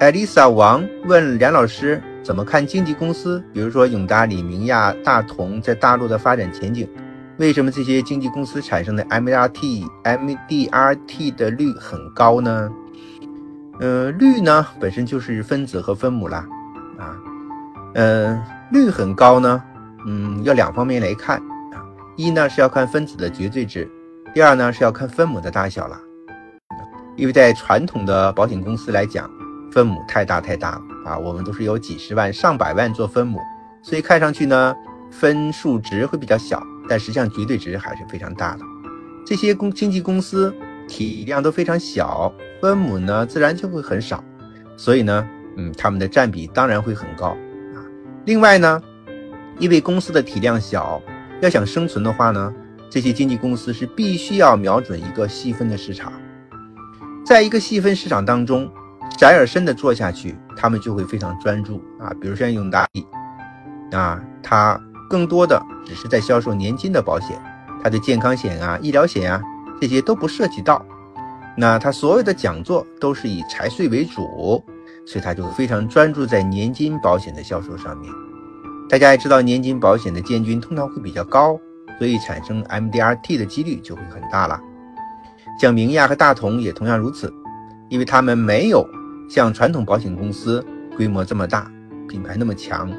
艾丽莎王问梁老师怎么看经纪公司，比如说永达、里、明亚、大同在大陆的发展前景？为什么这些经纪公司产生的 MRT、MDRT 的率很高呢？呃，率呢本身就是分子和分母啦，啊，呃，率很高呢，嗯，要两方面来看啊，一呢是要看分子的绝对值，第二呢是要看分母的大小了，因为在传统的保险公司来讲，分母太大太大了啊，我们都是有几十万、上百万做分母，所以看上去呢分数值会比较小，但实际上绝对值还是非常大的。这些公经纪公司体量都非常小。分母呢，自然就会很少，所以呢，嗯，他们的占比当然会很高啊。另外呢，因为公司的体量小，要想生存的话呢，这些经纪公司是必须要瞄准一个细分的市场，在一个细分市场当中，窄而深的做下去，他们就会非常专注啊。比如像永达，啊，它更多的只是在销售年金的保险，它的健康险啊、医疗险啊这些都不涉及到。那他所有的讲座都是以财税为主，所以他就非常专注在年金保险的销售上面。大家也知道，年金保险的建军通常会比较高，所以产生 MDRT 的几率就会很大了。像明亚和大同也同样如此，因为他们没有像传统保险公司规模这么大，品牌那么强，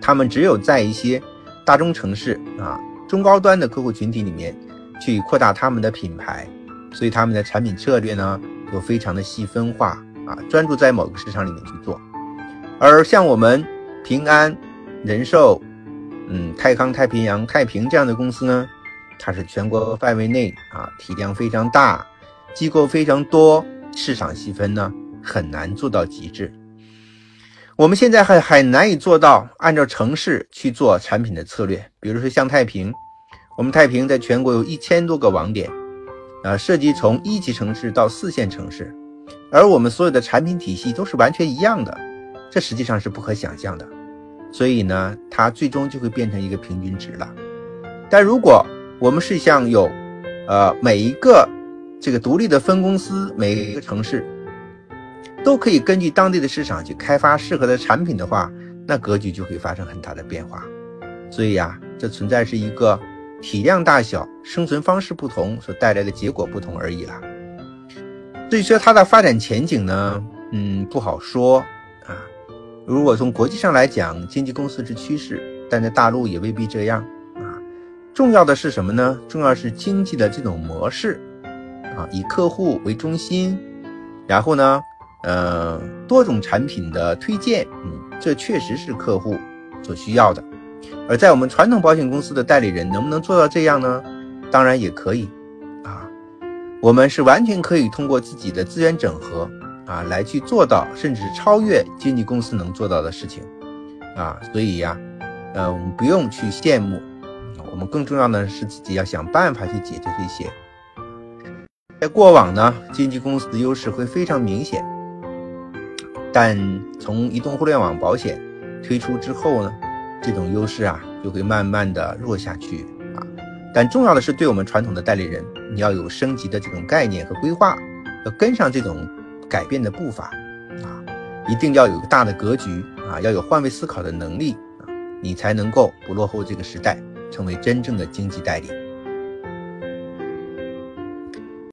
他们只有在一些大中城市啊中高端的客户群体里面去扩大他们的品牌。所以他们的产品策略呢，就非常的细分化啊，专注在某个市场里面去做。而像我们平安、人寿、嗯泰康、太平洋、太平这样的公司呢，它是全国范围内啊，体量非常大，机构非常多，市场细分呢很难做到极致。我们现在还还难以做到按照城市去做产品的策略，比如说像太平，我们太平在全国有一千多个网点。啊，涉及从一级城市到四线城市，而我们所有的产品体系都是完全一样的，这实际上是不可想象的。所以呢，它最终就会变成一个平均值了。但如果我们是像有，呃，每一个这个独立的分公司，每一个城市都可以根据当地的市场去开发适合的产品的话，那格局就会发生很大的变化。所以呀，这存在是一个。体量大小、生存方式不同，所带来的结果不同而已啦。所以说它的发展前景呢，嗯，不好说啊。如果从国际上来讲，经纪公司是趋势，但在大陆也未必这样啊。重要的是什么呢？重要是经济的这种模式啊，以客户为中心，然后呢，呃，多种产品的推荐，嗯，这确实是客户所需要的。而在我们传统保险公司的代理人能不能做到这样呢？当然也可以，啊，我们是完全可以通过自己的资源整合啊，来去做到，甚至超越经纪公司能做到的事情，啊，所以呀，呃，我们不用去羡慕，我们更重要的是自己要想办法去解决这些。在过往呢，经纪公司的优势会非常明显，但从移动互联网保险推出之后呢？这种优势啊，就会慢慢的弱下去啊。但重要的是，对我们传统的代理人，你要有升级的这种概念和规划，要跟上这种改变的步伐啊，一定要有个大的格局啊，要有换位思考的能力啊，你才能够不落后这个时代，成为真正的经济代理。